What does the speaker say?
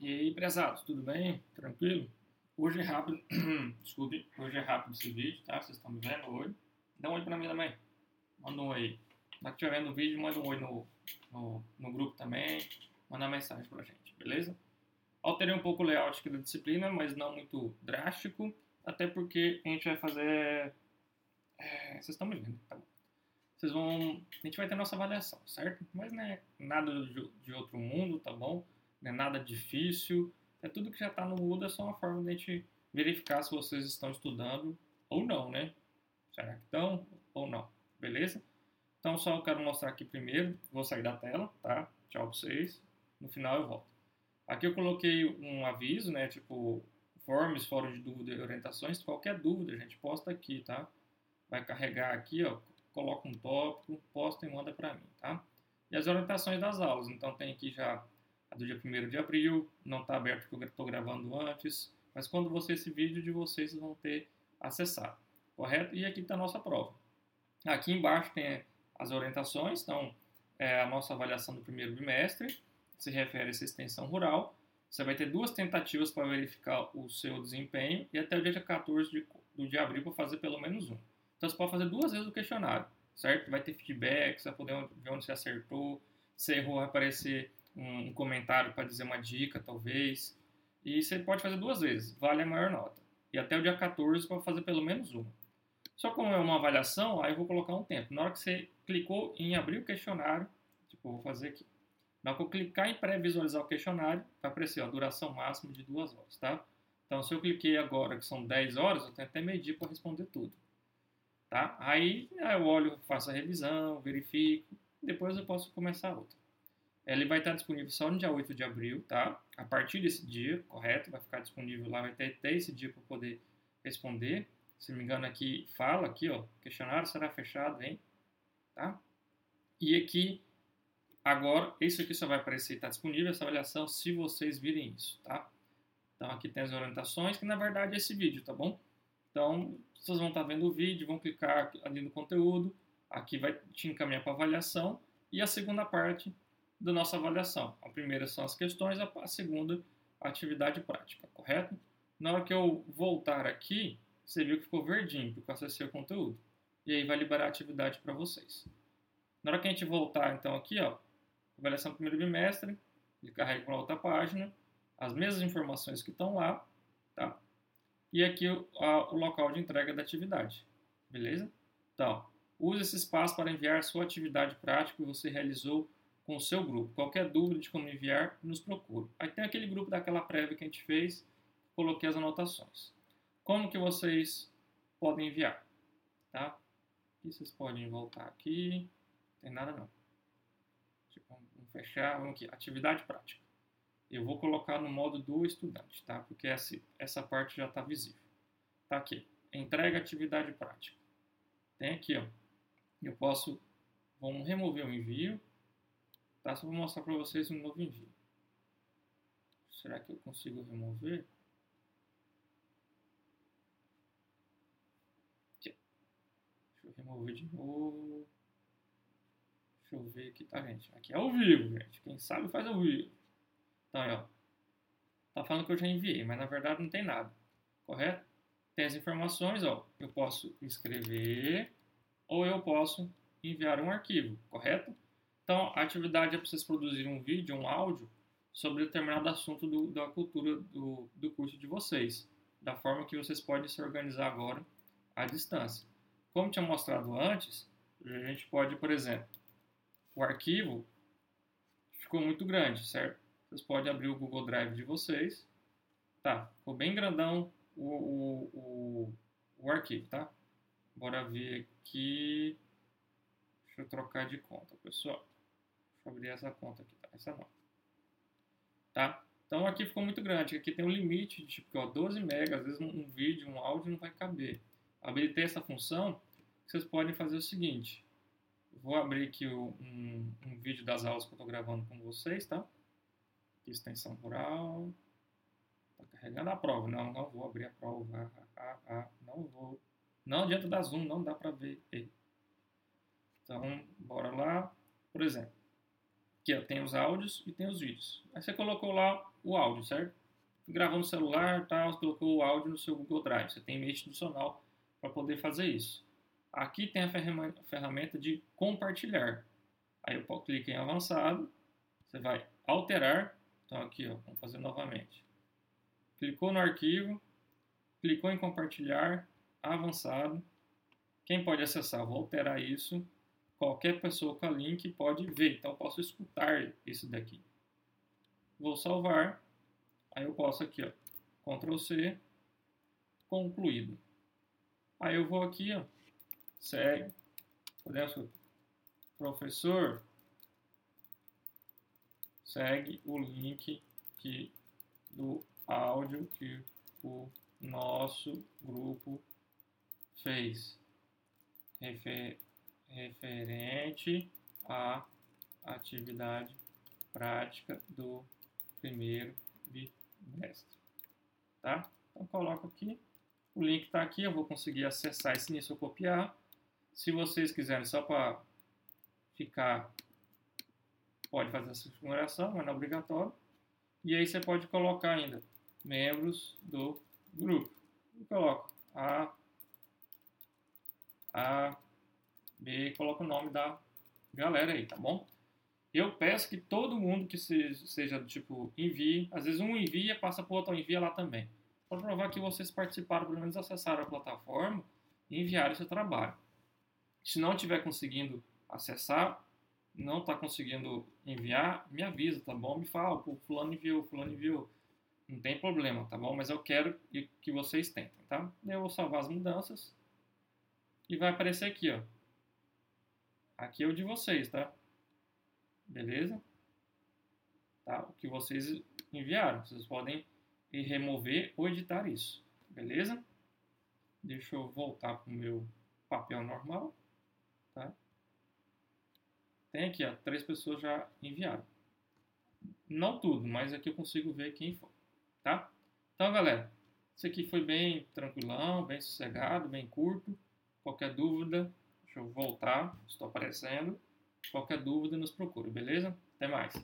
E aí, prezados, tudo bem? Tranquilo? Hoje é rápido, desculpe, hoje é rápido esse vídeo, tá? Vocês estão me vendo hoje. Dá um oi pra mim também. Manda um oi. Na que estiver vendo o vídeo, manda um oi no, no, no grupo também. Manda uma mensagem pra gente, beleza? Alterei um pouco o layout aqui da disciplina, mas não muito drástico. Até porque a gente vai fazer... É, vocês estão me vendo, tá bom? Vocês vão... A gente vai ter nossa avaliação, certo? Mas não é nada de, de outro mundo, tá bom? Não é nada difícil, é tudo que já está no Moodle, é só uma forma de a gente verificar se vocês estão estudando ou não, né? Será que estão ou não? Beleza? Então, só eu quero mostrar aqui primeiro, vou sair da tela, tá? Tchau pra vocês. No final eu volto. Aqui eu coloquei um aviso, né? Tipo, forms, fórum de dúvida e orientações. Qualquer dúvida, gente, posta aqui, tá? Vai carregar aqui, ó. Coloca um tópico, posta e manda pra mim, tá? E as orientações das aulas. Então, tem aqui já a do dia 1 de abril, não está aberto porque eu estou gravando antes, mas quando você esse vídeo de vocês vão ter acessado, correto? E aqui está a nossa prova. Aqui embaixo tem as orientações, então é a nossa avaliação do primeiro bimestre, se refere a essa extensão rural. Você vai ter duas tentativas para verificar o seu desempenho e até o dia 14 de, do de abril para fazer pelo menos um. Então você pode fazer duas vezes o questionário, certo? Vai ter feedback, você vai poder ver onde você acertou, se errou, vai aparecer um, comentário para dizer uma dica, talvez. E você pode fazer duas vezes, vale a maior nota. E até o dia 14 para fazer pelo menos uma. Só como é uma avaliação, aí eu vou colocar um tempo. Na hora que você clicou em abrir o questionário, tipo, vou fazer aqui. Na hora que eu clicar em pré-visualizar o questionário, vai aparecer a duração máxima de duas horas, tá? Então, se eu cliquei agora, que são 10 horas, eu tenho até medir para responder tudo. Tá? Aí eu olho, faço a revisão, verifico, depois eu posso começar outra. Ele vai estar disponível só no dia 8 de abril, tá? A partir desse dia, correto? Vai ficar disponível lá, vai ter até esse dia para poder responder. Se não me engano, aqui fala aqui, ó, questionário será fechado, hein? Tá? E aqui, agora, isso aqui só vai aparecer, está disponível essa avaliação se vocês virem isso, tá? Então aqui tem as orientações, que na verdade é esse vídeo, tá bom? Então, vocês vão estar vendo o vídeo, vão clicar ali no conteúdo, aqui vai te encaminhar para avaliação, e a segunda parte da nossa avaliação. A primeira são as questões, a segunda, a atividade prática, correto? Na hora que eu voltar aqui, você viu que ficou verdinho, porque eu acessei o conteúdo. E aí vai liberar a atividade para vocês. Na hora que a gente voltar, então, aqui, ó, avaliação do primeiro bimestre, ele carrega para outra página, as mesmas informações que estão lá, tá? E aqui o, o local de entrega da atividade, beleza? Então, use esse espaço para enviar sua atividade prática que você realizou com o seu grupo. Qualquer dúvida de como enviar, nos procure. Aí tem aquele grupo daquela prévia que a gente fez, coloquei as anotações. Como que vocês podem enviar? Tá? E vocês podem voltar aqui, não tem nada não. Tipo, vamos fechar, vamos aqui, atividade prática. Eu vou colocar no modo do estudante, tá? Porque essa, essa parte já está visível. Tá aqui, entrega atividade prática. Tem aqui, ó. Eu posso, vamos remover o envio, Tá? Só vou mostrar para vocês um novo envio. Será que eu consigo remover? Deixa eu remover de novo. Deixa eu ver aqui, tá, gente? Aqui é ao vivo, gente. Quem sabe faz ao vivo. Então, aí, ó. Tá falando que eu já enviei, mas na verdade não tem nada. Correto? Tem as informações, ó. Eu posso escrever ou eu posso enviar um arquivo, correto? Então, a atividade é para vocês produzirem um vídeo, um áudio, sobre determinado assunto do, da cultura do, do curso de vocês, da forma que vocês podem se organizar agora à distância. Como tinha mostrado antes, a gente pode, por exemplo, o arquivo ficou muito grande, certo? Vocês podem abrir o Google Drive de vocês. Tá, ficou bem grandão o, o, o, o arquivo, tá? Bora ver aqui. Deixa eu trocar de conta, pessoal. Deixa eu abrir essa conta aqui, tá? Essa não. Tá? Então aqui ficou muito grande. Aqui tem um limite de tipo ó, 12 MB. Às vezes um, vídeo, um áudio não vai caber. Habilitei essa função. Vocês podem fazer o seguinte. Vou abrir aqui um, um vídeo das aulas que eu estou gravando com vocês, tá? Extensão rural. Tá carregando a prova. Não, não vou abrir a prova. Ah, ah, ah, não vou. Não adianta dar zoom, não dá para ver. Então, bora lá. Por exemplo, Ó, tem os áudios e tem os vídeos. Aí você colocou lá o áudio, certo? Gravou no celular, tal, colocou o áudio no seu Google Drive. Você tem e-mail institucional para poder fazer isso. Aqui tem a ferramenta de compartilhar. Aí eu clico em avançado, você vai alterar. Então aqui, ó, vamos fazer novamente. Clicou no arquivo, clicou em compartilhar, avançado. Quem pode acessar? Vou alterar isso. Qualquer pessoa com a link pode ver. Então eu posso escutar isso daqui. Vou salvar. Aí eu posso aqui, ó, Ctrl C, concluído. Aí eu vou aqui, ó, segue, podemos, professor, segue o link que, do áudio que o nosso grupo fez referente à atividade prática do primeiro bimestre. Tá? Então coloco aqui, o link está aqui, eu vou conseguir acessar esse início copiar. Se vocês quiserem só para ficar pode fazer essa configuração, mas não é obrigatório. E aí você pode colocar ainda membros do grupo. E coloco A, A, B, coloca o nome da galera aí, tá bom? Eu peço que todo mundo que seja do tipo envie, às vezes um envia, passa para o outro, envia lá também. Para provar que vocês participaram, pelo menos acessaram a plataforma e enviaram seu trabalho. Se não estiver conseguindo acessar, não está conseguindo enviar, me avisa, tá bom? Me fala, o fulano enviou, fulano enviou. Não tem problema, tá bom? Mas eu quero que vocês tentem, tá? Eu vou salvar as mudanças. E vai aparecer aqui, ó. Aqui é o de vocês, tá? Beleza? Tá? O que vocês enviaram. Vocês podem remover ou editar isso. Beleza? Deixa eu voltar para o meu papel normal. Tá? Tem aqui, ó, três pessoas já enviaram. Não tudo, mas aqui eu consigo ver quem foi, tá? Então, galera, isso aqui foi bem tranquilão, bem sossegado, bem curto. Qualquer dúvida, deixa eu voltar, estou aparecendo. Qualquer dúvida, nos procure, beleza? Até mais.